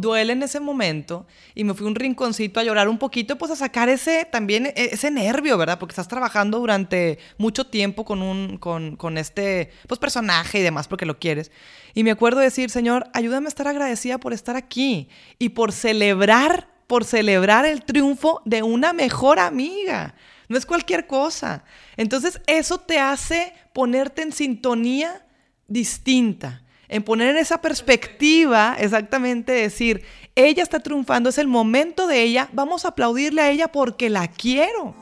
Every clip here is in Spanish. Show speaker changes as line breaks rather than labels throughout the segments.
duele en ese momento y me fui a un rinconcito a llorar un poquito, pues a sacar ese también e, ese nervio, ¿verdad? Porque estás trabajando durante mucho tiempo con un con, con este pues personaje y demás porque lo quieres. Y me acuerdo decir, "Señor, ayúdame a estar agradecida por estar aquí y por celebrar por celebrar el triunfo de una mejor amiga. No es cualquier cosa. Entonces eso te hace ponerte en sintonía distinta en poner en esa perspectiva, exactamente decir, ella está triunfando, es el momento de ella, vamos a aplaudirle a ella porque la quiero.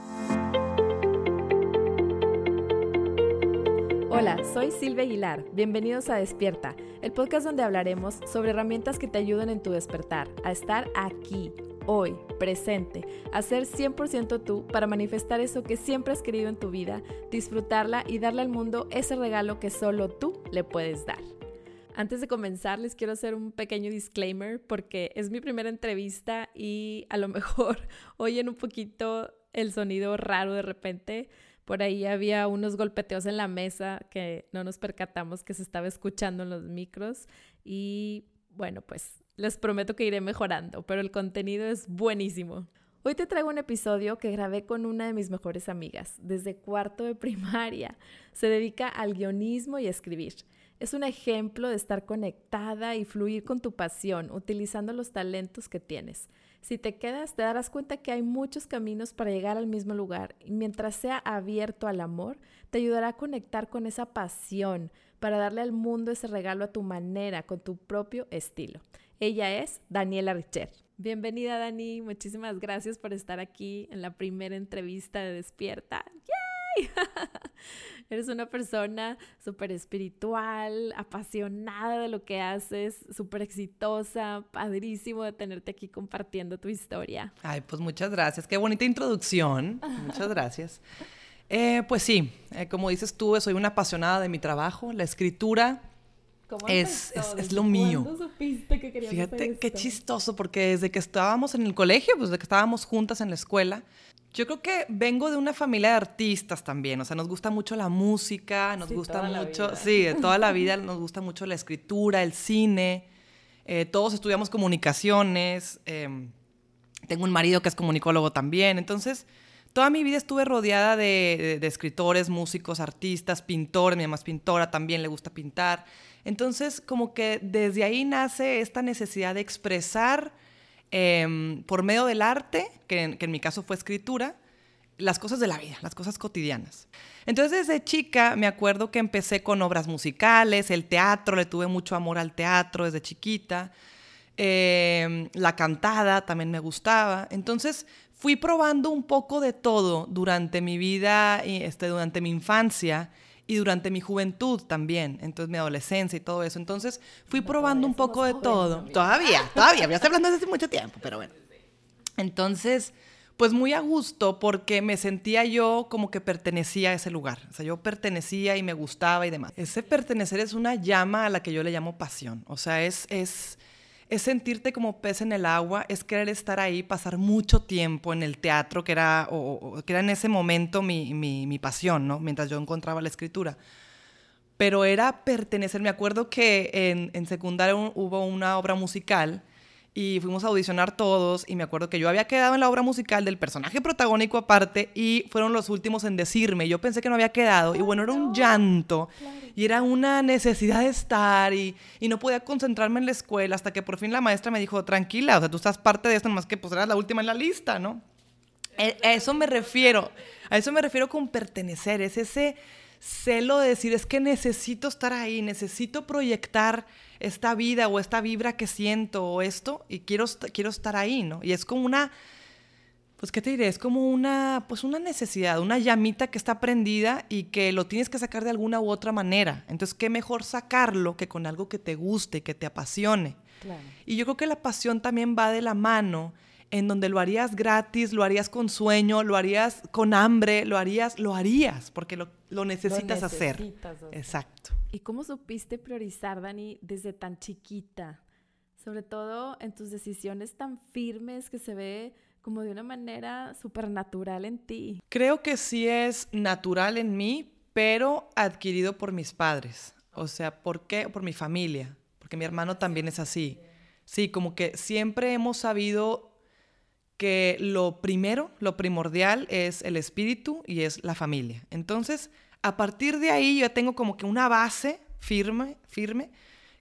Hola, soy Silvia Aguilar. Bienvenidos a Despierta, el podcast donde hablaremos sobre herramientas que te ayuden en tu despertar, a estar aquí, hoy, presente, a ser 100% tú para manifestar eso que siempre has querido en tu vida, disfrutarla y darle al mundo ese regalo que solo tú le puedes dar. Antes de comenzar, les quiero hacer un pequeño disclaimer porque es mi primera entrevista y a lo mejor oyen un poquito el sonido raro de repente. Por ahí había unos golpeteos en la mesa que no nos percatamos que se estaba escuchando en los micros y bueno, pues les prometo que iré mejorando, pero el contenido es buenísimo. Hoy te traigo un episodio que grabé con una de mis mejores amigas desde cuarto de primaria. Se dedica al guionismo y a escribir. Es un ejemplo de estar conectada y fluir con tu pasión, utilizando los talentos que tienes. Si te quedas, te darás cuenta que hay muchos caminos para llegar al mismo lugar y mientras sea abierto al amor, te ayudará a conectar con esa pasión para darle al mundo ese regalo a tu manera, con tu propio estilo. Ella es Daniela Richer. Bienvenida Dani, muchísimas gracias por estar aquí en la primera entrevista de Despierta. ¡Yay! Eres una persona súper espiritual, apasionada de lo que haces, súper exitosa, padrísimo de tenerte aquí compartiendo tu historia.
Ay, pues muchas gracias. Qué bonita introducción. Muchas gracias. Eh, pues sí, eh, como dices tú, soy una apasionada de mi trabajo. La escritura es, es, lo mío.
¿Cuándo supiste que
Fíjate qué chistoso, porque desde que estábamos en el colegio, pues desde que estábamos juntas en la escuela, yo creo que vengo de una familia de artistas también, o sea, nos gusta mucho la música, nos gusta mucho, sí, de toda la vida nos gusta mucho la escritura, el cine, eh, todos estudiamos comunicaciones, em, tengo un marido que es comunicólogo también, entonces toda mi vida estuve rodeada de, de, escritores, músicos, artistas, pintores, mi mamá es pintora, también le gusta pintar, entonces como que desde ahí nace esta necesidad de expresar Em, por medio del arte, que en, mi caso fue escritura, las cosas de la vida, las cosas cotidianas. Entonces desde chica me acuerdo que empecé con obras musicales, el teatro, le tuve mucho amor al teatro desde chiquita, em, la cantada también me gustaba. Entonces fui probando un poco de todo durante mi vida, este, durante mi infancia y durante mi juventud también, entonces mi adolescencia y todo eso. Entonces fui probando un poco de todo. Todavía, todavía, ya estoy hablando desde hace mucho tiempo, pero bueno. Entonces, pues muy a gusto porque me sentía yo como que pertenecía a ese lugar. O sea, yo pertenecía y me gustaba y demás. Ese pertenecer es una llama a la que yo le llamo pasión. O sea, es, es es sentirte como pez en el agua, es querer estar ahí, pasar mucho tiempo en el teatro, que era, o, que era en ese momento mi, mi, mi, pasión, ¿no? Mientras yo encontraba la escritura. Pero era pertenecer, me acuerdo que en, en secundaria hubo una obra musical y fuimos a audicionar todos y me acuerdo que yo había quedado en la obra musical del personaje protagónico aparte y fueron los últimos en decirme, yo pensé que no había quedado y bueno, era un llanto y era una necesidad de estar y, y, no podía concentrarme en la escuela hasta que por fin la maestra me dijo, tranquila, o sea, tú estás parte de esto, más que pues eras la última en la lista, ¿no? E, a eso me refiero, a eso me refiero con pertenecer, es ese celo de decir, es que necesito estar ahí, necesito proyectar esta vida o esta vibra que siento o esto y quiero, quiero estar ahí, ¿no? Y es como una, pues, ¿qué te diré? Es como una, pues, una necesidad, una llamita que está prendida y que lo tienes que sacar de alguna u otra manera. Entonces, ¿qué mejor sacarlo que con algo que te guste, que te apasione? Y yo creo que la pasión también va de la mano en donde lo harías gratis, lo harías con sueño, lo harías con hambre, lo harías, lo harías, porque lo, lo necesitas, hacer. Exacto.
¿Y cómo supiste priorizar, Dani, desde tan chiquita? Sobre todo en tus decisiones tan firmes que se ve como de una manera súper natural en ti.
Creo que sí es natural en mí, pero adquirido por mis padres. O sea, ¿por qué? Por mi familia, porque mi hermano también es así. Sí, como que siempre hemos sabido que lo primero, lo primordial es el espíritu y es la familia. Entonces, a partir de ahí yo tengo como que una base firme, firme,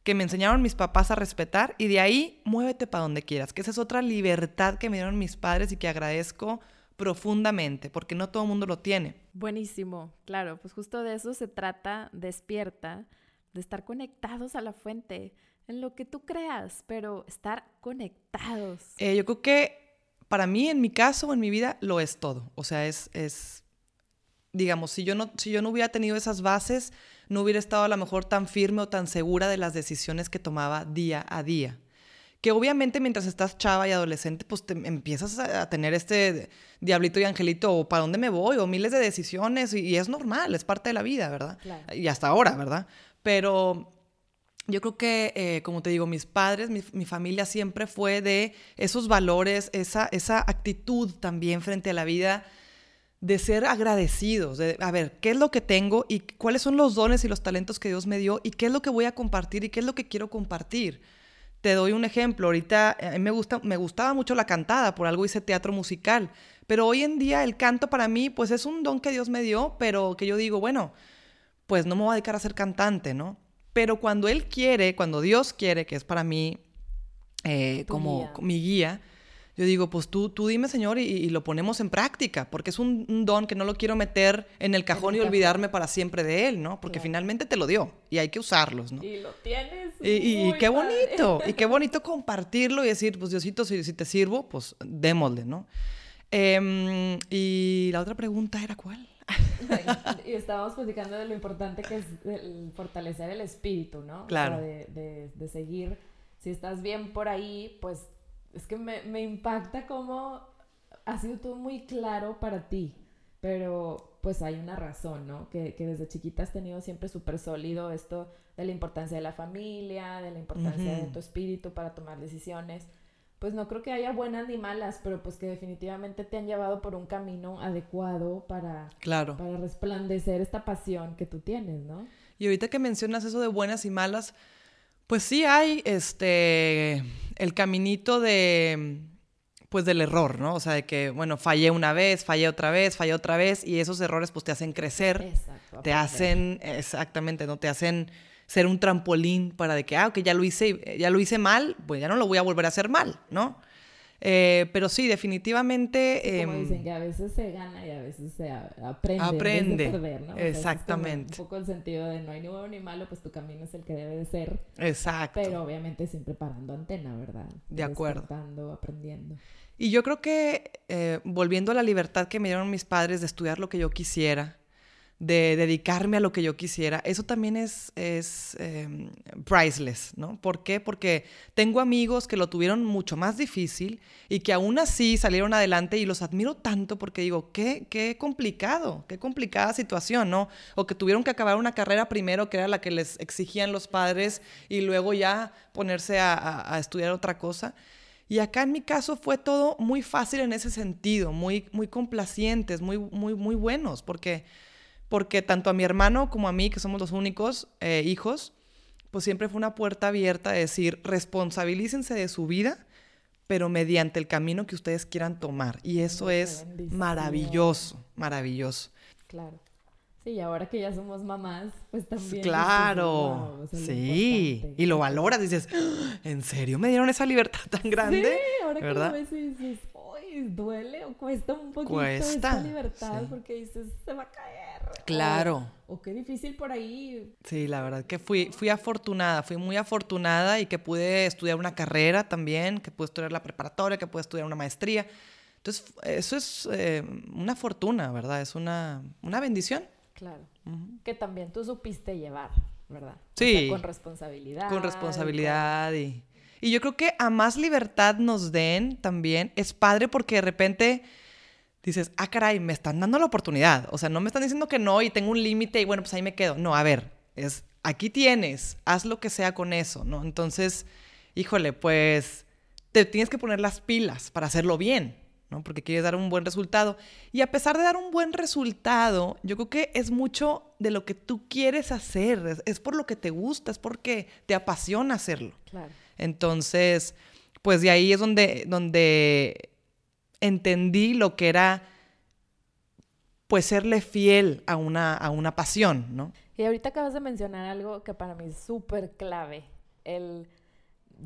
que me enseñaron mis papás a respetar y de ahí muévete para donde quieras, que esa es otra libertad que me dieron mis padres y que agradezco profundamente, porque no todo el mundo lo tiene.
Buenísimo, claro, pues justo de eso se trata, despierta, de estar conectados a la fuente, en lo que tú creas, pero estar conectados.
Eh, yo creo que para mí, en mi caso, en mi vida, lo es todo. O sea, es, es digamos, si yo, no, si yo no hubiera tenido esas bases, no hubiera estado a lo mejor tan firme o tan segura de las decisiones que tomaba día a día. Que obviamente mientras estás chava y adolescente, pues te empiezas a, tener este diablito y angelito, o para dónde me voy, o miles de decisiones, y, es normal, es parte de la vida, ¿verdad? Y hasta ahora, ¿verdad? Pero yo creo que, eh, como te digo, mis padres, mi, mi, familia siempre fue de esos valores, esa, esa actitud también frente a la vida de ser agradecidos, de a ver, ¿qué es lo que tengo y cuáles son los dones y los talentos que Dios me dio y qué es lo que voy a compartir y qué es lo que quiero compartir? Te doy un ejemplo, ahorita eh, a mí me, gusta, me gustaba mucho la cantada, por algo hice teatro musical, pero hoy en día el canto para mí pues es un don que Dios me dio, pero que yo digo, bueno, pues no me voy a dedicar a ser cantante, ¿no? Pero cuando Él quiere, cuando Dios quiere, que es para mí eh, como mi guía, yo digo, pues tú, tú dime, Señor, y, lo ponemos en práctica, porque es un, don que no lo quiero meter en el cajón y olvidarme para siempre de él, ¿no? Porque finalmente te lo dio y hay que usarlos, ¿no?
Y lo tienes.
Y, qué bonito, y qué bonito compartirlo y decir, pues Diosito, si, si te sirvo, pues démosle, ¿no? Em, y la otra pregunta era cuál.
Y estábamos platicando de lo importante que es fortalecer el espíritu, ¿no?
Claro.
O sea, de, de, de seguir, si estás bien por ahí, pues es que me, me impacta cómo ha sido todo muy claro para ti, pero pues hay una razón, ¿no? Que, que desde chiquita has tenido siempre súper sólido esto de la importancia de la familia, de la importancia de tu espíritu para tomar decisiones. Pues no creo que haya buenas ni malas, pero pues que definitivamente te han llevado por un camino adecuado para,
claro.
para resplandecer esta pasión que tú tienes, ¿no?
Y ahorita que mencionas eso de buenas y malas, pues sí hay este el caminito de pues del error, ¿no? O sea, de que, bueno, fallé una vez, fallé otra vez, fallé otra vez, y esos errores pues te hacen crecer,
Exacto,
te hacen, exactamente, ¿no? Te hacen ser un trampolín para de que, ah, ok, ya lo hice, ya lo hice mal, pues ya no lo voy a volver a hacer mal, ¿no? Eh, pero sí, definitivamente...
como em, dicen, que a veces se gana y a veces se aprende.
Aprende.
perder, ¿no?
Exactamente.
un poco el sentido de no hay ni bueno ni malo, pues tu camino es el que debe de ser.
Exacto.
Pero obviamente siempre parando antena, ¿verdad?
De acuerdo.
aprendiendo.
Y yo creo que eh, volviendo a la libertad que me dieron mis padres de estudiar lo que yo quisiera, de dedicarme a lo que yo quisiera, eso también es, es em, priceless, ¿no? ¿Por qué? Porque tengo amigos que lo tuvieron mucho más difícil y que aún así salieron adelante y los admiro tanto porque digo, qué, qué complicado, qué complicada situación, ¿no? O que tuvieron que acabar una carrera primero que era la que les exigían los padres y luego ya ponerse a, a estudiar otra cosa. Y acá en mi caso fue todo muy fácil en ese sentido, muy, muy complacientes, muy, muy, muy buenos, porque porque tanto a mi hermano como a mí, que somos los únicos eh, hijos, pues siempre fue una puerta abierta de decir, responsabilícense de su vida, pero mediante el camino que ustedes quieran tomar. Y eso es maravilloso, maravilloso.
Claro. Sí, y ahora que ya somos mamás, pues también.
Claro, sí. Y lo valoras, dices, ¡Ah! ¿en serio me dieron esa libertad tan grande?
Sí, ahora ¿verdad? que lo ves y dices, uy, duele o cuesta un poquito cuesta, esa libertad porque dices, se va a caer.
Claro.
O, qué difícil por ahí.
Sí, la verdad que fui, fui afortunada, fui muy afortunada y que pude estudiar una carrera también, que pude estudiar la preparatoria, que pude estudiar una maestría. Entonces, eso es eh, una fortuna, ¿verdad? Es una, una bendición.
Claro. Que también tú supiste llevar, ¿verdad?
Sí.
con responsabilidad.
Con responsabilidad y, y yo creo que a más libertad nos den también, es padre porque de repente dices, ah, caray, me están dando la oportunidad. O sea, no me están diciendo que no y tengo un límite y bueno, pues ahí me quedo. No, a ver, es, aquí tienes, haz lo que sea con eso, ¿no? Entonces, híjole, pues te tienes que poner las pilas para hacerlo bien, ¿no? Porque quieres dar un buen resultado. Y a pesar de dar un buen resultado, yo creo que es mucho de lo que tú quieres hacer, es, por lo que te gusta, es porque te apasiona hacerlo.
Claro.
Entonces, pues de ahí es donde, donde entendí lo que era pues serle fiel a una, a una pasión, ¿no?
Y ahorita acabas de mencionar algo que para mí es súper clave, el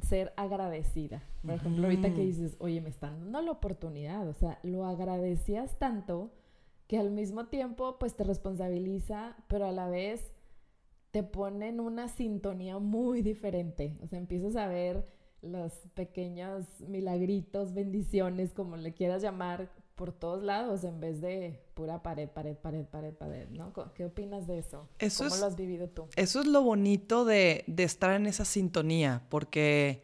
ser agradecida. Por ejemplo, ahorita que dices, oye, me están dando la oportunidad, o sea, lo agradecías tanto que al mismo tiempo pues te responsabiliza, pero a la vez te pone en una sintonía muy diferente. O sea, empiezas a ver los pequeños milagritos, bendiciones, como le quieras llamar, por todos lados en vez de pura pared, pared, pared, pared, pared, ¿no? ¿Qué opinas de eso? ¿Cómo lo has vivido tú?
Eso es lo bonito de, de estar en esa sintonía, porque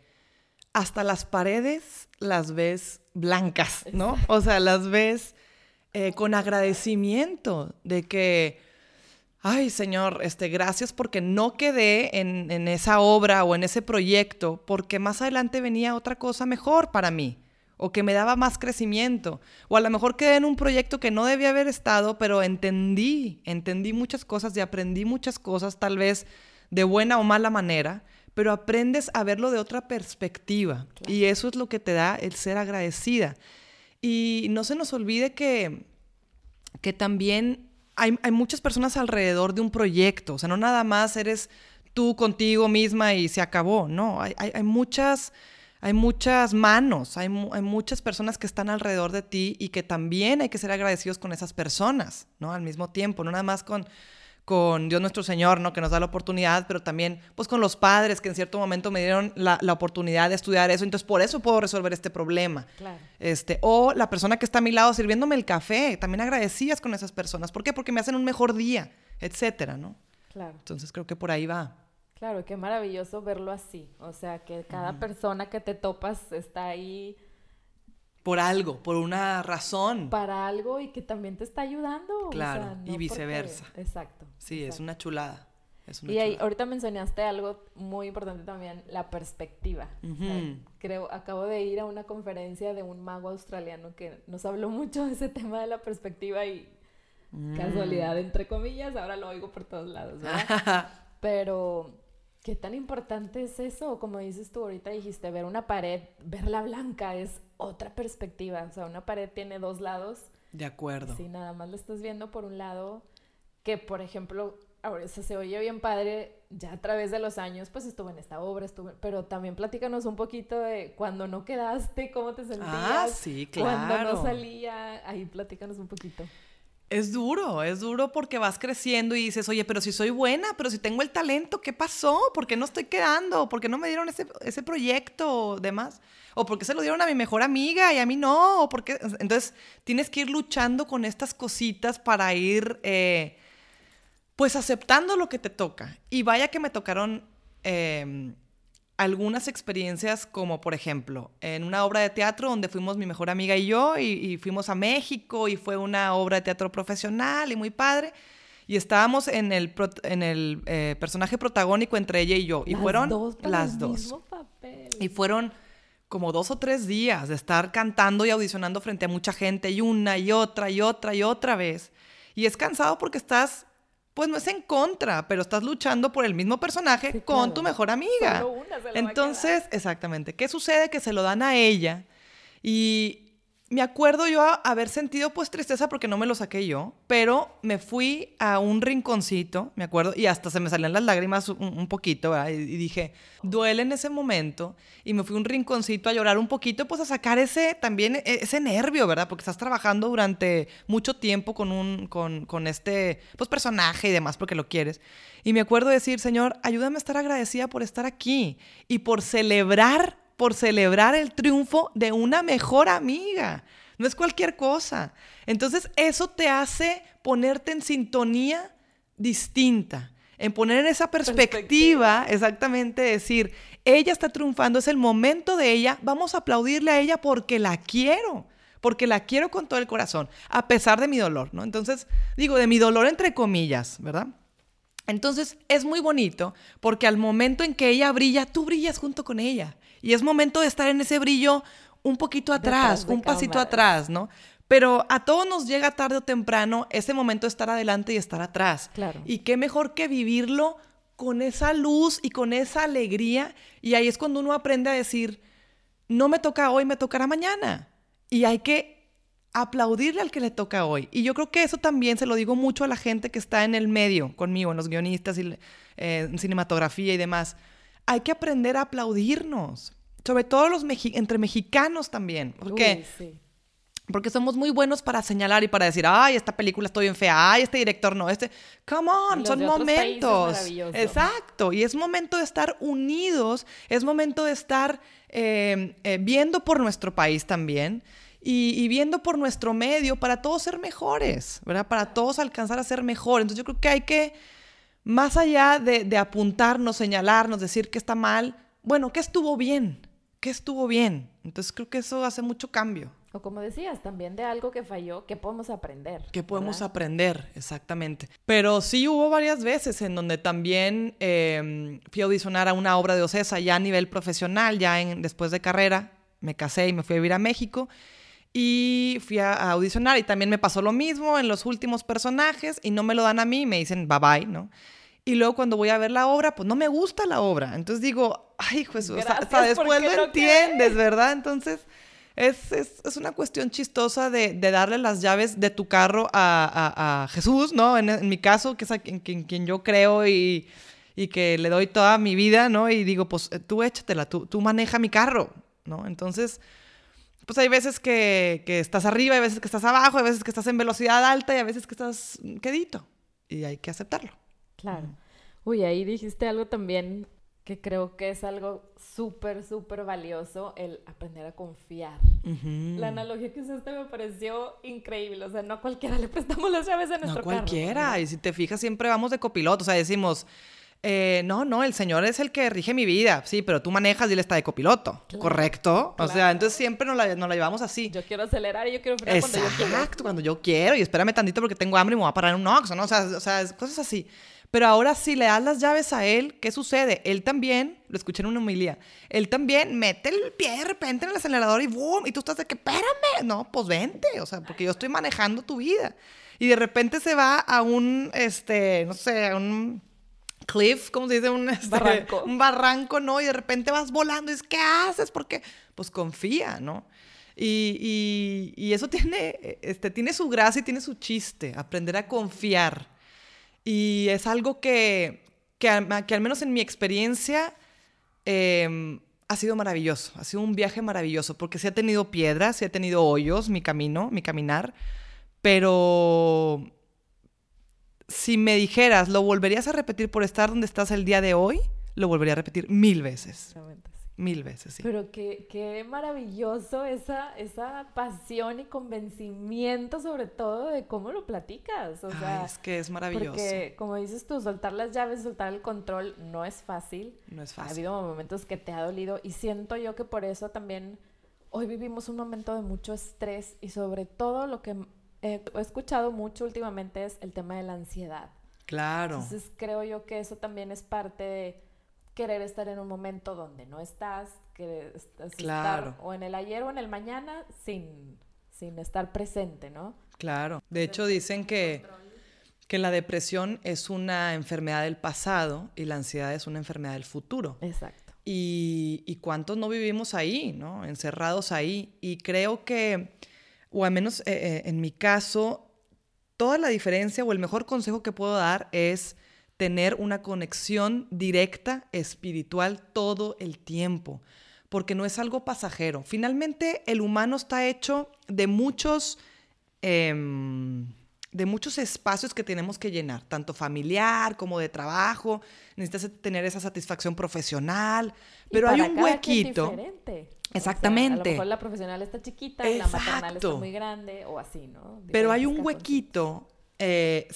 hasta las paredes las ves blancas, ¿no? O sea, las ves eh, con agradecimiento de que, ay Señor, este, gracias porque no quedé en, en esa obra o en ese proyecto, porque más adelante venía otra cosa mejor para mí o que me daba más crecimiento, o a lo mejor quedé en un proyecto que no debía haber estado, pero entendí, entendí muchas cosas y aprendí muchas cosas, tal vez de buena o mala manera, pero aprendes a verlo de otra perspectiva. Y eso es lo que te da el ser agradecida. Y no se nos olvide que, que también hay, hay muchas personas alrededor de un proyecto, o sea, no nada más eres tú contigo misma y se acabó, no, hay, hay, hay muchas hay muchas manos, hay, hay, muchas personas que están alrededor de ti y que también hay que ser agradecidos con esas personas, ¿no? Al mismo tiempo, no nada más con, con Dios nuestro Señor, ¿no? Que nos da la oportunidad, pero también, pues, con los padres que en cierto momento me dieron la, la oportunidad de estudiar eso, entonces por eso puedo resolver este problema. Claro. Este, o la persona que está a mi lado sirviéndome el café, también agradecías con esas personas. ¿Por qué? Porque me hacen un mejor día, etcétera, ¿no? Claro. Entonces creo que por ahí va.
Claro, qué maravilloso verlo así. O sea, que cada persona que te topas está ahí.
Por algo, por una razón.
Para algo y que también te está ayudando.
Claro, y viceversa.
Exacto.
Sí, es una chulada.
y ahí, ahorita mencionaste algo muy importante también, la perspectiva. creo, acabo de ir a una conferencia de un mago australiano que nos habló mucho de ese tema de la perspectiva y mm. casualidad, entre comillas, ahora lo oigo por todos lados, ¿verdad? Pero ¿Qué tan importante es eso? Como dices tú ahorita dijiste, ver una pared, verla blanca es otra perspectiva. O sea, una pared tiene dos lados.
De acuerdo.
Si nada más lo estás viendo por un lado, que por ejemplo, ahora se oye bien padre, ya a través de los años, pues estuve en esta obra, estuve, pero también platícanos un poquito de cuando no quedaste, cómo te sentías. Ah,
sí, claro.
Cuando no salía, ahí platícanos un poquito.
Es duro, es duro porque vas creciendo y dices, oye, pero si soy buena, pero si tengo el talento, ¿qué pasó? ¿Por qué no estoy quedando? ¿Por qué no me dieron ese, ese proyecto o demás? ¿O por qué se lo dieron a mi mejor amiga y a mí no? ¿O por Entonces, tienes que ir luchando con estas cositas para ir, eh, pues, aceptando lo que te toca. Y vaya que me tocaron... Em, algunas experiencias como por ejemplo en una obra de teatro donde fuimos mi mejor amiga y yo y, fuimos a México y fue una obra de teatro profesional y muy padre. Y estábamos en el, en el eh, personaje protagónico entre ella y yo. Y fueron las dos. y fueron como dos o tres días de estar cantando y audicionando frente a mucha gente y una y otra y otra y otra vez. Y es cansado porque estás pues no es en contra, pero estás luchando por el mismo personaje con tu mejor amiga. Entonces, exactamente, ¿qué sucede? Que se lo dan a ella y me acuerdo yo haber sentido pues tristeza porque no me lo saqué yo, pero me fui a un rinconcito, me acuerdo, y hasta se me salían las lágrimas un, poquito, ¿verdad? Y, dije, duele en ese momento, y me fui a un rinconcito a llorar un poquito, pues a sacar ese también, e, ese nervio, ¿verdad? Porque estás trabajando durante mucho tiempo con un, con, con este, pues personaje y demás, porque lo quieres. Y me acuerdo decir, Señor, ayúdame a estar agradecida por estar aquí y por celebrar por celebrar el triunfo de una mejor amiga. No es cualquier cosa. Entonces eso te hace ponerte en sintonía distinta, en poner en esa perspectiva, exactamente decir, ella está triunfando, es el momento de ella, vamos a aplaudirle a ella porque la quiero, porque la quiero con todo el corazón, a pesar de mi dolor, ¿no? Entonces, digo, de mi dolor entre comillas, ¿verdad? Entonces es muy bonito porque al momento en que ella brilla, tú brillas junto con ella. Y es momento de estar en ese brillo un poquito atrás, un pasito atrás, ¿no? Pero a todos nos llega tarde o temprano ese momento de estar adelante y estar atrás. Claro. Y qué mejor que vivirlo con esa luz y con esa alegría. Y ahí es cuando uno aprende a decir, no me toca hoy, me tocará mañana. Y hay que aplaudirle al que le toca hoy. Y yo creo que eso también se lo digo mucho a la gente que está en el medio conmigo, en los guionistas, y, eh, en cinematografía y demás. Hay que aprender a aplaudirnos, sobre todo los entre mexicanos también, porque porque somos muy buenos para señalar y para decir, ay, esta película está bien fea, ay, este director no, este... Come on, son momentos. Exacto, y es momento de estar unidos, es momento de estar eh, eh, viendo por nuestro país también y, viendo por nuestro medio para todos ser mejores, ¿verdad? Para todos alcanzar a ser mejores. Entonces yo creo que hay que, más allá de, de apuntarnos, señalarnos, decir que está mal, bueno, ¿qué estuvo bien? ¿Qué estuvo bien? Entonces creo que eso hace mucho cambio.
O como decías, también de algo que falló, ¿qué podemos aprender?
¿Qué podemos aprender? Exactamente. Pero sí hubo varias veces en donde también eh, fui a audicionar a una obra de Ocesa ya a nivel profesional, ya en, después de carrera. Me casé y me fui a vivir a México. Y fui a, audicionar y también me pasó lo mismo en los últimos personajes y no me lo dan a mí y me dicen bye bye, ¿no? Y luego cuando voy a ver la obra, pues no me gusta la obra. Entonces digo, ay, Jesús, hasta después lo entiendes, ¿verdad? Entonces es, es, es, una cuestión chistosa de, de, darle las llaves de tu carro a, a, Jesús, ¿no? En, en, mi caso, que es a quien, quien, yo creo y, y, que le doy toda mi vida, ¿no? Y digo, pues eh, tú échatela, tú, tú maneja mi carro, ¿no? Entonces, pues hay veces que, que, estás arriba, hay veces que estás abajo, hay veces que estás en velocidad alta y hay veces que estás quedito. Y hay que aceptarlo.
Claro. Uy, ahí dijiste algo también que creo que es algo súper, súper valioso, el aprender a confiar. La analogía que usaste me pareció increíble, o sea, no a cualquiera le prestamos las llaves a nuestro
no cualquiera, y si te fijas, siempre vamos de copiloto, o sea, decimos... Eh, no, no, el Señor es el que rige mi vida, sí, pero tú manejas y él está de copiloto, ¿correcto? O sea, entonces siempre nos la, nos la, llevamos así.
Yo quiero acelerar y yo quiero frenar cuando yo quiero.
Exacto, cuando yo quiero, y espérame tantito porque tengo hambre y me voy a parar en un Oxxo, ¿no? O sea, o sea, cosas así. Pero ahora si le das las llaves a él, ¿qué sucede? Él también, lo escuché en una humilía, él también mete el pie de repente en el acelerador y boom, y tú estás de que, espérame, no, pues vente, o sea, porque yo estoy manejando tu vida. Y de repente se va a un, este, no sé, a un cliff, ¿cómo se dice? Un este, barranco. Un barranco, ¿no? Y de repente vas volando y es, ¿qué haces? Porque, pues confía, ¿no? Y, y, y, eso tiene, este, tiene su gracia y tiene su chiste, aprender a confiar. Y es algo que, que, al menos en mi experiencia em, ha sido maravilloso, ha sido un viaje maravilloso, porque sí ha tenido piedras, sí ha tenido hoyos mi camino, mi caminar, pero si me dijeras, ¿lo volverías a repetir por estar donde estás el día de hoy? Lo volvería a repetir mil veces. Mil veces, sí.
Pero qué, qué maravilloso esa, esa pasión y convencimiento, sobre todo, de cómo lo platicas. O sea,
es que es maravilloso.
Porque, como dices tú, soltar las llaves, soltar el control, no es fácil.
No es fácil.
Ha habido momentos que te ha dolido y siento yo que por eso también hoy vivimos un momento de mucho estrés y sobre todo lo que he escuchado mucho últimamente es el tema de la ansiedad.
Claro.
Entonces creo yo que eso también es parte de querer estar en un momento donde no estás, querer estar o en el ayer o en el mañana sin, sin estar presente, ¿no?
Claro. De hecho, dicen que, que la depresión es una enfermedad del pasado y la ansiedad es una enfermedad del futuro.
Exacto.
Y, y cuántos no vivimos ahí, ¿no? Encerrados ahí. Y creo que, o al menos eh, eh, en mi caso, toda la diferencia o el mejor consejo que puedo dar es tener una conexión directa espiritual todo el tiempo, porque no es algo pasajero. Finalmente, el humano está hecho de muchos, em, de muchos espacios que tenemos que llenar, tanto familiar como de trabajo. Necesitas tener esa satisfacción profesional, pero hay un huequito. Exactamente. a lo
mejor la profesional está chiquita, la maternal está muy grande o así, ¿no?
pero hay un huequito eh,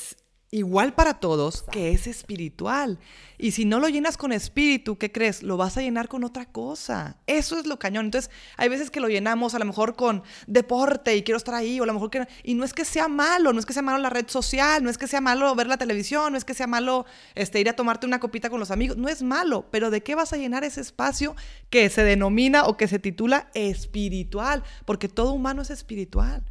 igual para todos, que es espiritual. Y si no lo llenas con espíritu, ¿qué crees? Lo vas a llenar con otra cosa. Eso es lo cañón. Entonces, hay veces que lo llenamos a lo mejor con deporte y quiero estar ahí, o a lo mejor que... Y no es que sea malo, no es que sea malo la red social, no es que sea malo ver la televisión, no es que sea malo este, ir a tomarte una copita con los amigos, no es malo, pero ¿de qué vas a llenar ese espacio que se denomina o que se titula espiritual? Porque todo humano es espiritual.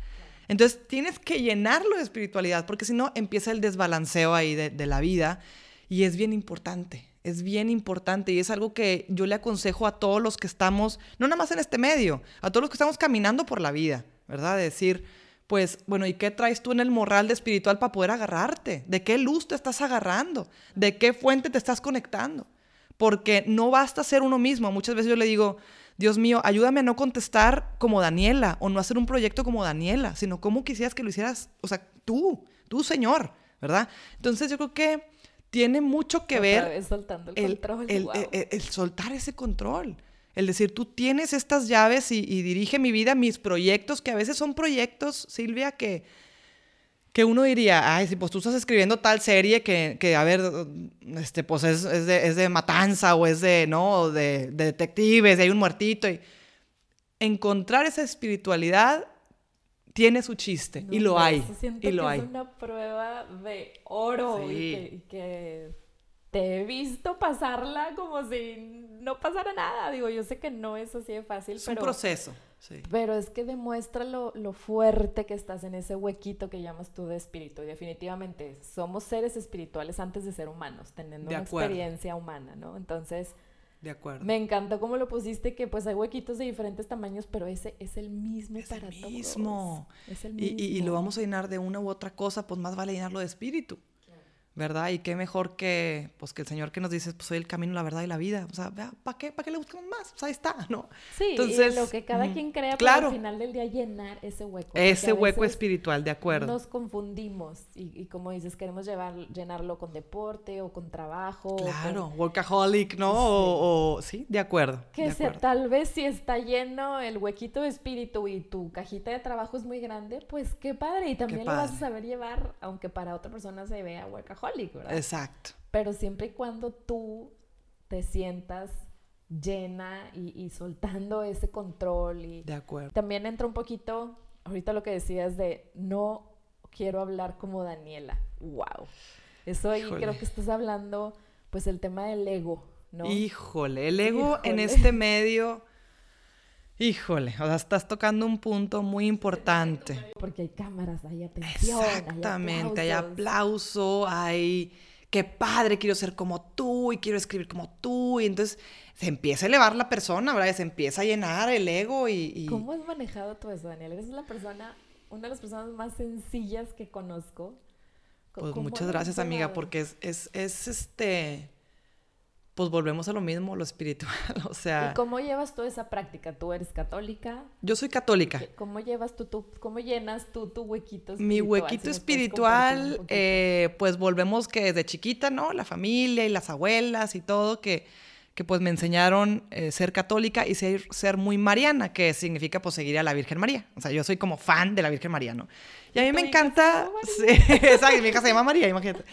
Entonces tienes que llenarlo de espiritualidad, porque si no empieza el desbalanceo ahí de, la vida. Y es bien importante, es bien importante y es algo que yo le aconsejo a todos los que estamos, no nada más en este medio, a todos los que estamos caminando por la vida, ¿verdad? De decir, pues, bueno, ¿y qué traes tú en el moral de espiritual para poder agarrarte? ¿De qué luz te estás agarrando? ¿De qué fuente te estás conectando? Porque no basta ser uno mismo. Muchas veces yo le digo, Dios mío, ayúdame a no contestar como Daniela o no hacer un proyecto como Daniela, sino como quisieras que lo hicieras, o sea, tú, tú, Señor, ¿verdad? Entonces yo creo que tiene mucho que ver
el, control,
el, soltar ese control. El decir, tú tienes estas llaves y, dirige mi vida, mis proyectos, que a veces son proyectos, Silvia, que, que uno diría, ay, si pues tú estás escribiendo tal serie que, que a ver, este, pues es, es, de, es, de, matanza o es de, ¿no? De, de detectives, y hay un muertito. Y encontrar esa espiritualidad tiene su chiste y lo hay. Y lo hay.
Es una prueba de oro y, que, te he visto pasarla como si no pasara nada. Digo, yo sé que no es así de fácil,
es
pero...
un proceso. Sí.
Pero es que demuestra lo, lo, fuerte que estás en ese huequito que llamas tú de espíritu. Y definitivamente somos seres espirituales antes de ser humanos, teniendo una experiencia humana, ¿no? Entonces,
de acuerdo.
Me encantó cómo lo pusiste, que pues hay huequitos de diferentes tamaños, pero ese es el mismo
es
para
el mismo.
Es el
mismo. Y, y, lo vamos a llenar de una u otra cosa, pues más vale llenarlo de espíritu. ¿Verdad? Y qué mejor que, pues, que el Señor que nos dice, pues, soy el camino, la verdad y la vida. O sea, ¿para qué, ¿para qué le buscamos más? Pues ahí está, ¿no?
Sí, Entonces, y lo que cada quien crea, claro, al final del día llenar ese hueco.
Ese hueco espiritual, de acuerdo.
Nos confundimos y, como dices, queremos llevar, llenarlo con deporte o con trabajo.
Claro, workaholic, ¿no? O, sí, de acuerdo.
Que sea, tal vez si está lleno el huequito de espíritu y tu cajita de trabajo es muy grande, pues qué padre. Y también lo vas a saber llevar, aunque para otra persona se vea workaholic
Exacto.
Pero siempre y cuando tú te sientas llena y, soltando ese control y...
De acuerdo.
También entra un poquito, ahorita lo que decías de no quiero hablar como Daniela. ¡Wow! Eso ahí creo que estás hablando, pues el tema del ego, ¿no?
Híjole, el ego en este medio Híjole, o sea, estás tocando un punto muy importante.
Porque hay cámaras, hay atención.
Exactamente, hay, aplauso, hay qué padre, quiero ser como tú y quiero escribir como tú. Y entonces se empieza a elevar la persona, ¿verdad? Se empieza a llenar el ego y,
¿Cómo has manejado todo eso, Daniel? Eres la persona, una de las personas más sencillas que conozco.
Pues muchas gracias, amiga, porque es, es, es este pues volvemos a lo mismo, lo espiritual, o sea...
¿Y cómo llevas toda esa práctica? ¿Tú eres católica?
Yo soy católica.
¿Cómo llevas tú, tú cómo llenas tú tu huequito espiritual?
Mi huequito espiritual, eh, pues volvemos que desde chiquita, ¿no? La familia y las abuelas y todo, que, que pues me enseñaron eh, ser católica y ser, ser muy mariana, que significa pues seguir a la Virgen María. O sea, yo soy como fan de la Virgen María, ¿no? Y a mí me encanta... Sí, exacto, mi hija se llama María, imagínate.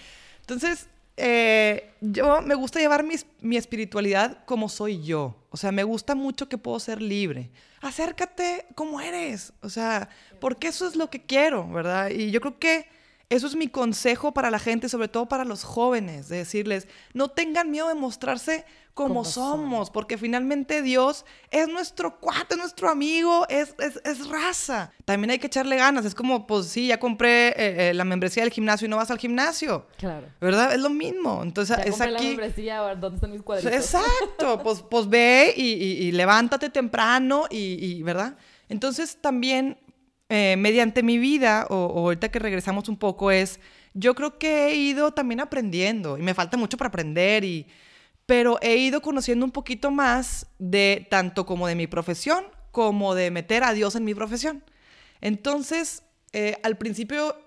Entonces, eh, yo me gusta llevar mi espiritualidad como soy yo. O sea, me gusta mucho que puedo ser libre. Acércate como eres. O sea, porque eso es lo que quiero, ¿verdad? Y yo creo que eso es mi consejo para la gente, sobre todo para los jóvenes, de decirles, no tengan miedo de mostrarse como, somos, porque finalmente Dios es nuestro cuate, nuestro amigo, es, es, raza. También hay que echarle ganas, es como, pues sí, ya compré eh, eh, la membresía del gimnasio y no vas al gimnasio.
Claro.
¿Verdad? Es lo mismo. Entonces, es aquí... la
membresía, ¿dónde están mis cuadritos?
Exacto, pues, pues ve y, levántate temprano y, ¿verdad? Entonces también eh, mediante mi vida, o, o, ahorita que regresamos un poco, es, yo creo que he ido también aprendiendo y me falta mucho para aprender y pero he ido conociendo un poquito más de tanto como de mi profesión como de meter a Dios en mi profesión. Entonces, eh, al principio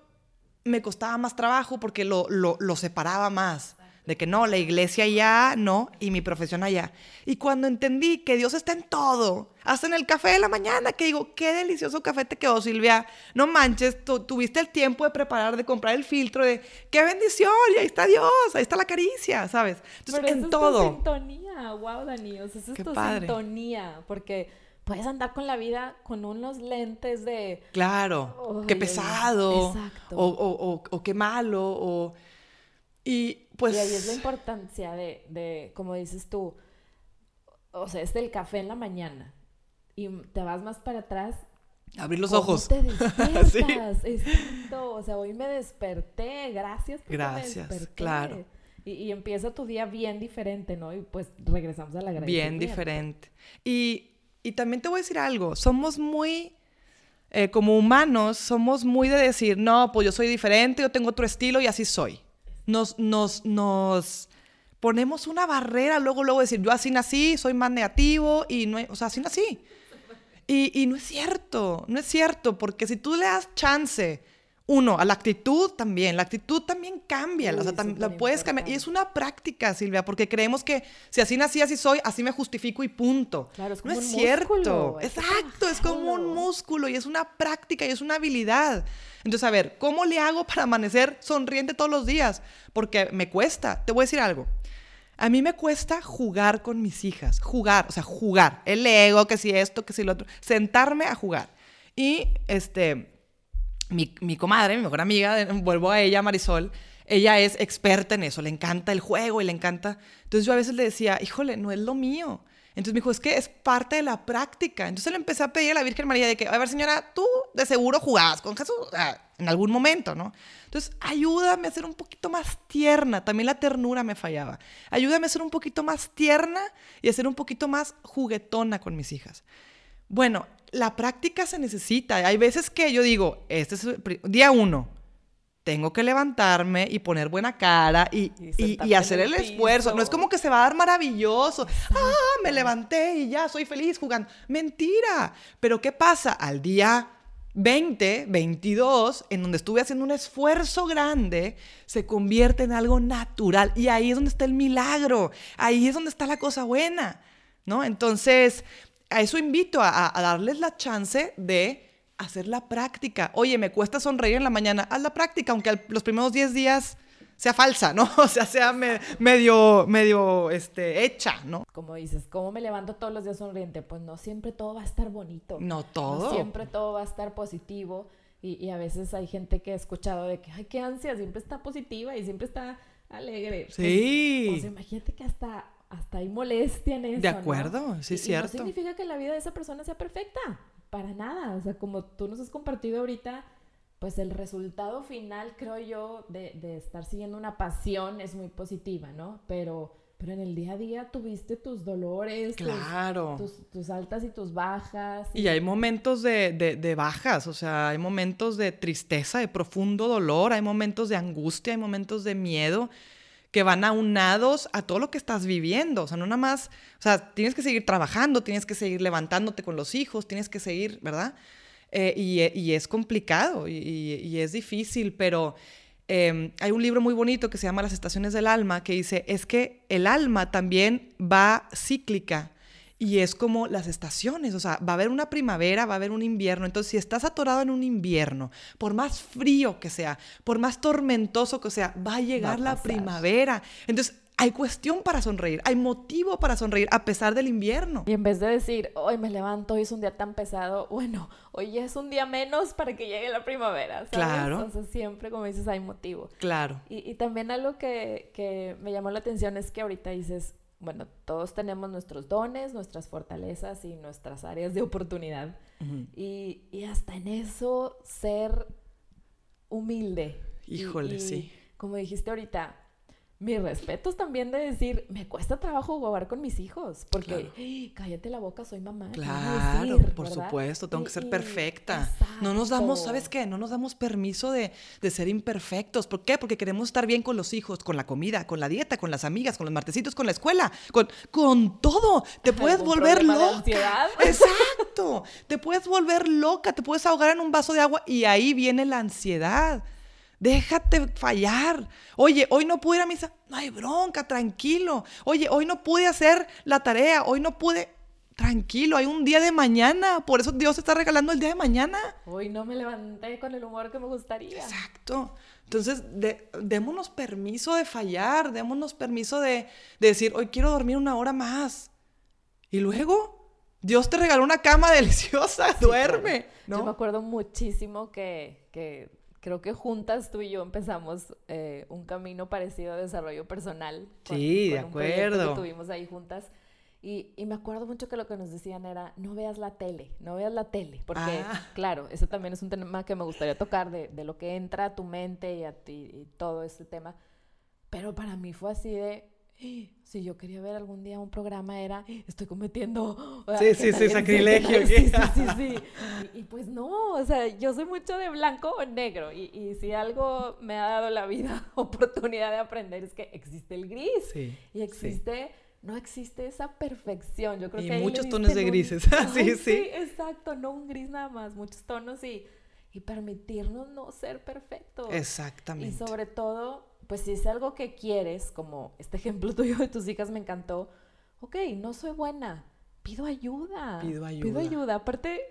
me costaba más trabajo porque lo, lo separaba más de que no, la iglesia ya, no, y mi profesión allá. Y cuando entendí que Dios está en todo, hasta en el café de la mañana, que digo, qué delicioso café te quedó, Silvia. No manches, tuviste el tiempo de preparar, de comprar el filtro, de qué bendición, y ahí está Dios, ahí está la caricia, ¿sabes?
Entonces, Pero en todo. Es tu sintonía, wow, Dani, o sea, es tu sintonía, porque puedes andar con la vida con unos lentes de...
Claro, qué pesado, exacto. O, o, o, qué malo, o... Y pues...
Y ahí es la importancia de, de, como dices tú, o sea, es el café en la mañana y te vas más para atrás.
Abrir los ojos.
Te despiertas, sí. o sea, hoy me desperté, gracias
Gracias, claro.
Y, empieza tu día bien diferente, ¿no? Y pues regresamos a la
agradecimiento. Bien diferente. Y, y también te voy a decir algo, somos muy, eh, como humanos, somos muy de decir, no, pues yo soy diferente, yo tengo otro estilo y así soy. Nos, nos, nos ponemos una barrera, luego, luego decir, yo así nací, soy más negativo y no, o sea, así nací. Y, y no es cierto, no es cierto, porque si tú le das chance uno, a la actitud también. La actitud también cambia, o sea, la puedes cambiar. Y es una práctica, Silvia, porque creemos que si así nací, así soy, así me justifico y punto. Claro, es como no es cierto. Exacto, es como un músculo y es una práctica y es una habilidad. Entonces, a ver, ¿cómo le hago para amanecer sonriente todos los días? Porque me cuesta. Te voy a decir algo. A mí me cuesta jugar con mis hijas, jugar, o sea, jugar. El ego, que si esto, que si lo otro. Sentarme a jugar. Y este mi, comadre, mi mejor amiga, vuelvo a ella, Marisol, ella es experta en eso, le encanta el juego y le encanta. Entonces yo a veces le decía, híjole, no es lo mío. Entonces me dijo, es que es parte de la práctica. Entonces le empecé a pedir a la Virgen María de que, a ver señora, tú de seguro jugabas con Jesús en algún momento, ¿no? Entonces ayúdame a ser un poquito más tierna. También la ternura me fallaba. Ayúdame a ser un poquito más tierna y a ser un poquito más juguetona con mis hijas. Bueno, la práctica se necesita. Hay veces que yo digo, este es día uno, tengo que levantarme y poner buena cara y, y, hacer el, esfuerzo. No es como que se va a dar maravilloso. Ah, me levanté y ya soy feliz jugando. Mentira. Pero ¿qué pasa? Al día 20, 22, en donde estuve haciendo un esfuerzo grande, se convierte en algo natural. Y ahí es donde está el milagro. Ahí es donde está la cosa buena. ¿No? Entonces, a eso invito, a, darles la chance de hacer la práctica. Oye, me cuesta sonreír en la mañana, haz la práctica, aunque los primeros 10 días sea falsa, ¿no? O sea, sea medio, medio, este, hecha, ¿no?
Como dices, ¿cómo me levanto todos los días sonriente? Pues no siempre todo va a estar bonito.
No todo.
No siempre todo va a estar positivo. Y, a veces hay gente que he escuchado de que, ay, qué ansia, siempre está positiva y siempre está alegre.
Sí.
Pues, o sea, imagínate que hasta hasta hay molestia en eso.
De acuerdo, sí, es cierto.
no significa que la vida de esa persona sea perfecta, para nada. O sea, como tú nos has compartido ahorita, pues el resultado final, creo yo, de, de estar siguiendo una pasión es muy positiva, ¿no? Pero, pero en el día a día tuviste tus dolores,
claro.
tus, tus, altas y tus bajas.
Y, hay momentos de, de, de, bajas, o sea, hay momentos de tristeza, de profundo dolor, hay momentos de angustia, hay momentos de miedo que van aunados a todo lo que estás viviendo. O sea, no nada más, o sea, tienes que seguir trabajando, tienes que seguir levantándote con los hijos, tienes que seguir, ¿verdad? Eh, y, es complicado y, es difícil, pero em, hay un libro muy bonito que se llama Las estaciones del alma, que dice, es que el alma también va cíclica y es como las estaciones, o sea, va a haber una primavera, va a haber un invierno. Entonces, si estás atorado en un invierno, por más frío que sea, por más tormentoso que sea, va a llegar la primavera. Entonces, hay cuestión para sonreír, hay motivo para sonreír a pesar del invierno.
Y en vez de decir, hoy me levanto, hoy es un día tan pesado, bueno, hoy es un día menos para que llegue la primavera. ¿sabes? Claro. Entonces siempre, como dices, hay motivo.
Claro.
Y, y también algo que, que me llamó la atención es que ahorita dices, bueno, todos tenemos nuestros dones, nuestras fortalezas y nuestras áreas de oportunidad. y, y, hasta en eso ser humilde.
Híjole, sí.
Como dijiste ahorita, mis respetos también de decir, me cuesta trabajo jugar con mis hijos, porque cállate la boca, soy mamá.
Claro, por supuesto, tengo que ser perfecta. No nos damos, ¿sabes qué? No nos damos permiso de, ser imperfectos. ¿Por qué? Porque queremos estar bien con los hijos, con la comida, con la dieta, con las amigas, con los martecitos, con la escuela, con, con todo. Te puedes volver loca. Exacto. Te puedes volver loca, te puedes ahogar en un vaso de agua y ahí viene la ansiedad. Déjate fallar. Oye, hoy no pude ir a misa. No hay bronca, tranquilo. Oye, hoy no pude hacer la tarea. Hoy no pude. Tranquilo, hay un día de mañana. Por eso Dios está regalando el día de mañana.
Hoy no me levanté con el humor que me gustaría.
Exacto. Entonces, démonos permiso de fallar. Démonos permiso de, decir, hoy quiero dormir una hora más. Y luego, Dios te regaló una cama deliciosa. duerme.
Yo me acuerdo muchísimo que, que creo que juntas tú y yo empezamos eh, un camino parecido a desarrollo personal.
sí, de acuerdo.
que tuvimos ahí juntas. Y, y, me acuerdo mucho que lo que nos decían era, no veas la tele, no veas la tele, porque ah. claro, ese también es un tema que me gustaría tocar, de, de, lo que entra a tu mente y a ti y todo este tema. Pero para mí fue así de, si yo quería ver algún día un programa era, estoy cometiendo...
Sí, sí, sí, sacrilegio.
Sí, sí, sí, sí. Y, pues no, o sea, yo soy mucho de blanco o negro. Y, y, si algo me ha dado la vida oportunidad de aprender es que existe el gris. Sí, y existe... No existe esa perfección. Yo creo
y
que
muchos tonos de grises. sí, sí.
exacto, no un gris nada más, muchos tonos y, y permitirnos no ser perfectos.
Exactamente.
Y sobre todo pues si es algo que quieres, como este ejemplo tuyo de tus hijas me encantó, ok, no soy buena, pido ayuda.
Pido ayuda.
Pido ayuda. Aparte,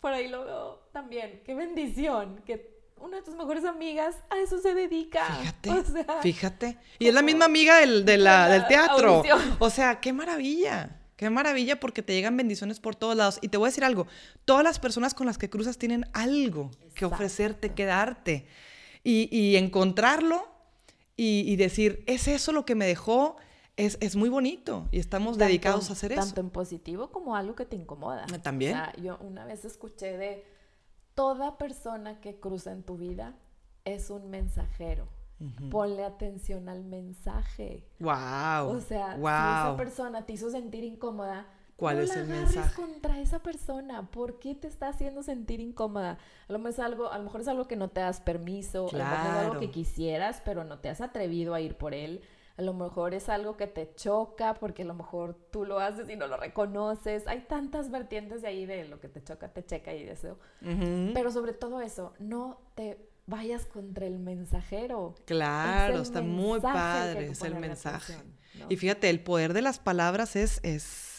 por ahí lo veo también, qué bendición que una de tus mejores amigas a eso se dedica.
Fíjate, fíjate. Y es la misma amiga del, del teatro. O sea, qué maravilla. Qué maravilla porque te llegan bendiciones por todos lados. Y te voy a decir algo, todas las personas con las que cruzas tienen algo que ofrecerte, que darte. Y, y encontrarlo y, decir, es eso lo que me dejó, es, es muy bonito y estamos dedicados a hacer
eso.
Tanto
en positivo como algo que te incomoda.
Ah, también.
O sea, yo una vez escuché de toda persona que cruza en tu vida es un mensajero. Ponle atención al mensaje.
Wow.
O sea, si esa persona te hizo sentir incómoda,
¿Cuál
no
es el mensaje?
contra esa persona. ¿Por qué te está haciendo sentir incómoda? A lo mejor es algo, a lo mejor es algo que no te das permiso, a lo mejor es algo que quisieras, pero no te has atrevido a ir por él. A lo mejor es algo que te choca porque a lo mejor tú lo haces y no lo reconoces. Hay tantas vertientes de ahí de lo que te choca, te checa y deseo. Pero sobre todo eso, no te vayas contra el mensajero.
Claro, está muy padre, es el mensaje. Y fíjate, el poder de las palabras es, es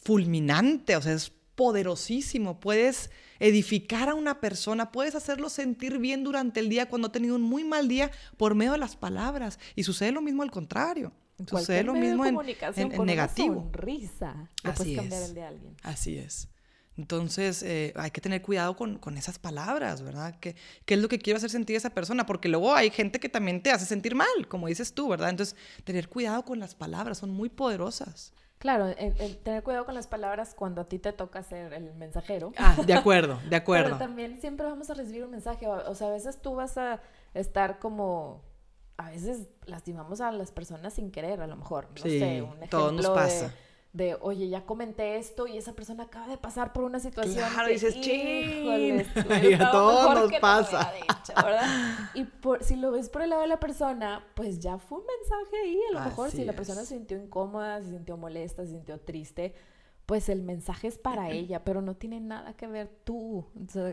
fulminante, o sea, es poderosísimo. Puedes edificar a una persona, puedes hacerlo sentir bien durante el día cuando ha tenido un muy mal día por medio de las palabras. Y sucede lo mismo al contrario. Sucede lo mismo en, en, negativo.
sonrisa, Así cambiar el de alguien.
Así es. Entonces, eh, hay que tener cuidado con, con esas palabras, ¿verdad? ¿Qué, ¿Qué, es lo que quiero hacer sentir a esa persona? Porque luego hay gente que también te hace sentir mal, como dices tú, ¿verdad? Entonces, tener cuidado con las palabras, son muy poderosas.
Claro, tener cuidado con las palabras cuando a ti te toca ser el mensajero.
Ah, de acuerdo, de acuerdo.
Pero también siempre vamos a recibir un mensaje. O, sea, a veces tú vas a estar como. A veces lastimamos a las personas sin querer, a lo mejor. No sé, un ejemplo. Todo nos pasa de, oye, ya comenté esto y esa persona acaba de pasar por una situación.
Claro, que, dices, híjole, y a todos nos pasa.
y por, si lo ves por el lado de la persona, pues ya fue un mensaje ahí. A lo mejor si la persona se sintió incómoda, se sintió molesta, se sintió triste, pues el mensaje es para ella, pero no tiene nada que ver tú.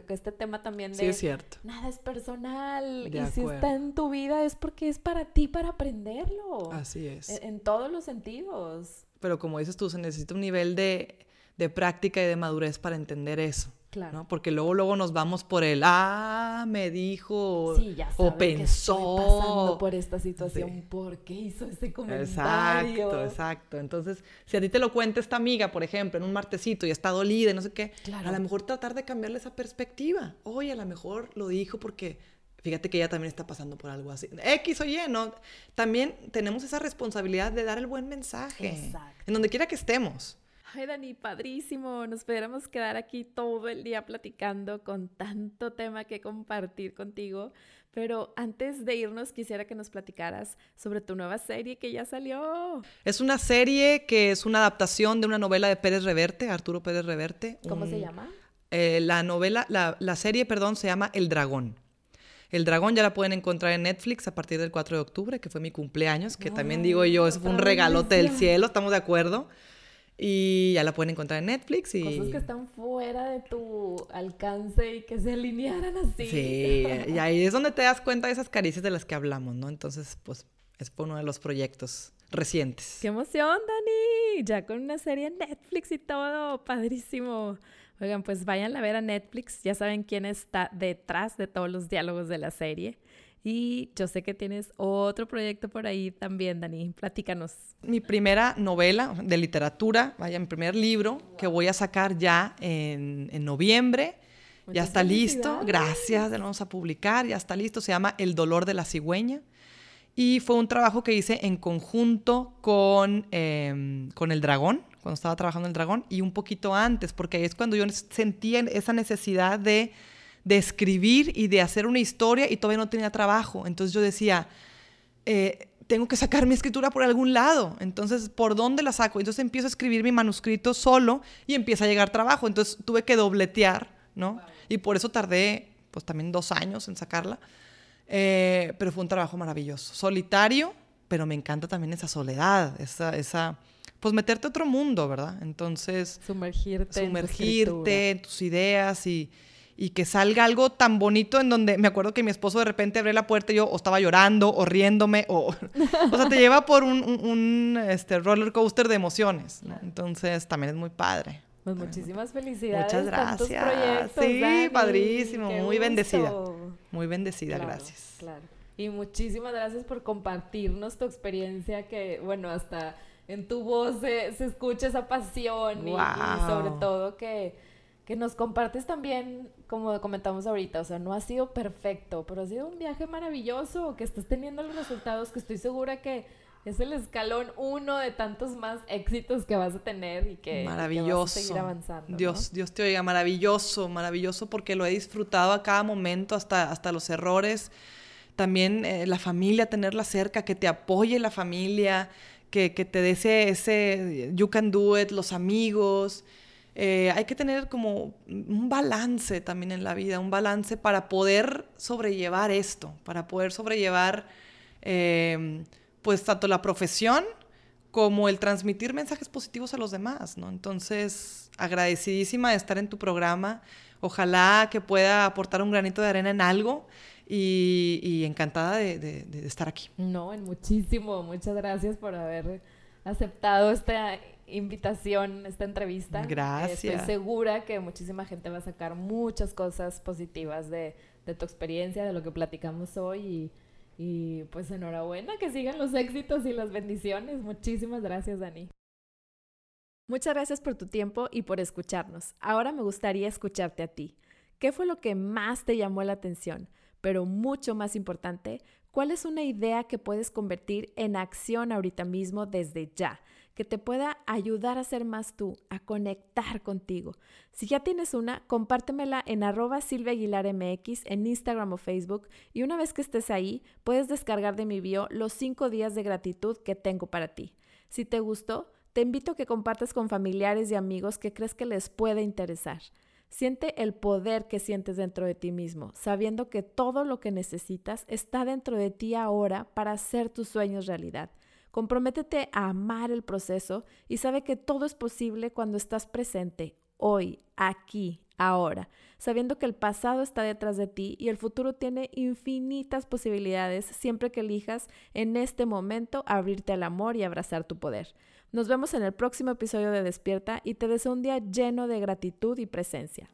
este tema también de...
Sí, es cierto.
Nada es personal. y si está en tu vida es porque es para ti, para aprenderlo.
Así es.
en todos los sentidos
pero como dices tú, se necesita un nivel de, de práctica y de madurez para entender eso.
Claro.
¿no? Porque luego, luego nos vamos por el, ah, me dijo,
sí, ya
o pensó.
Que estoy pasando por esta situación, ¿por qué hizo ese comentario?
Exacto, exacto. Entonces, si a ti te lo cuenta esta amiga, por ejemplo, en un martesito y está dolida y no sé qué, a lo mejor tratar de cambiarle esa perspectiva. Oye, a lo mejor lo dijo porque Fíjate que ella también está pasando por algo así. X o Y, ¿no? También tenemos esa responsabilidad de dar el buen mensaje. Exacto. En donde quiera que estemos.
Ay, Dani, padrísimo. Nos podríamos quedar aquí todo el día platicando con tanto tema que compartir contigo. Pero antes de irnos, quisiera que nos platicaras sobre tu nueva serie que ya salió.
Es una serie que es una adaptación de una novela de Pérez Reverte, Arturo Pérez Reverte.
¿Cómo se llama?
Eh, la novela, la, la serie, perdón, se llama El Dragón. El Dragón ya la pueden encontrar en Netflix a partir del 4 de octubre, que fue mi cumpleaños, que también digo yo, es un regalote del cielo, estamos de acuerdo. Y ya la pueden encontrar en Netflix. Y...
Cosas que están fuera de tu alcance y que se alinearan así.
Sí, y ahí es donde te das cuenta de esas caricias de las que hablamos, ¿no? Entonces, pues es por uno de los proyectos recientes.
¡Qué emoción, Dani! Ya con una serie en Netflix y todo, padrísimo. Oigan, pues vayan a ver a Netflix, ya saben quién está detrás de todos los diálogos de la serie. Y yo sé que tienes otro proyecto por ahí también, Dani. Platícanos.
Mi primera novela de literatura, vaya, mi primer libro, que voy a sacar ya en, noviembre. ya está listo. Gracias, lo vamos a publicar. Ya está listo. Se llama El dolor de la cigüeña. Y fue un trabajo que hice en conjunto con, em, con El Dragón, cuando estaba trabajando en El Dragón, y un poquito antes, porque ahí es cuando yo sentía esa necesidad de, de escribir y de hacer una historia y todavía no tenía trabajo. Entonces yo decía, eh, tengo que sacar mi escritura por algún lado. Entonces, ¿por dónde la saco? Entonces empiezo a escribir mi manuscrito solo y empieza a llegar trabajo. Entonces tuve que dobletear, ¿no? Y por eso tardé, pues también dos años en sacarla. Eh, pero fue un trabajo maravilloso. Solitario, pero me encanta también esa soledad, esa, esa pues meterte a otro mundo, ¿verdad? Entonces...
Sumergirte.
Sumergirte en, tus ideas y, y, que salga algo tan bonito en donde me acuerdo que mi esposo de repente abrió la puerta y yo o estaba llorando o riéndome o... o sea, te lleva por un, un, este, roller coaster de emociones, ¿no? Entonces también es muy padre.
Pues muchísimas felicidades.
Muchas gracias. sí, padrísimo. muy bendecida. Muy bendecida, gracias.
Claro. Y muchísimas gracias por compartirnos tu experiencia que, bueno, hasta en tu voz se, escucha esa pasión y, sobre todo que, que nos compartes también, como comentamos ahorita, o sea, no ha sido perfecto, pero ha sido un viaje maravilloso, que estás teniendo los resultados que estoy segura que es el escalón uno de tantos más éxitos que vas a tener y que,
maravilloso. vas a seguir avanzando. Dios, Dios te oiga, maravilloso, maravilloso porque lo he disfrutado a cada momento, hasta, hasta los errores. También eh, la familia, tenerla cerca, que te apoye la familia, que, te dé ese, you can do it, los amigos. Eh, hay que tener como un balance también en la vida, un balance para poder sobrellevar esto, para poder sobrellevar em, pues tanto la profesión como el transmitir mensajes positivos a los demás, ¿no? Entonces, agradecidísima de estar en tu programa. Ojalá que pueda aportar un granito de arena en algo y, encantada de, estar aquí.
No, en muchísimo. Muchas gracias por haber aceptado esta invitación, esta entrevista.
Gracias.
Estoy segura que muchísima gente va a sacar muchas cosas positivas de, tu experiencia, de lo que platicamos hoy y, y pues enhorabuena, que sigan los éxitos y las bendiciones. Muchísimas gracias, Dani. Muchas gracias por tu tiempo y por escucharnos. Ahora me gustaría escucharte a ti. ¿Qué fue lo que más te llamó la atención? Pero mucho más importante, ¿cuál es una idea que puedes convertir en acción ahorita mismo desde ya? que te pueda ayudar a ser más tú, a conectar contigo. Si ya tienes una, compártemela en arroba Silvia Aguilar MX en Instagram o Facebook y una vez que estés ahí, puedes descargar de mi bio los cinco días de gratitud que tengo para ti. Si te gustó, te invito a que compartas con familiares y amigos que crees que les puede interesar. Siente el poder que sientes dentro de ti mismo, sabiendo que todo lo que necesitas está dentro de ti ahora para hacer tus sueños realidad. Comprométete a amar el proceso y sabe que todo es posible cuando estás presente, hoy, aquí, ahora, sabiendo que el pasado está detrás de ti y el futuro tiene infinitas posibilidades siempre que elijas en este momento abrirte al amor y abrazar tu poder. Nos vemos en el próximo episodio de Despierta y te deseo un día lleno de gratitud y presencia.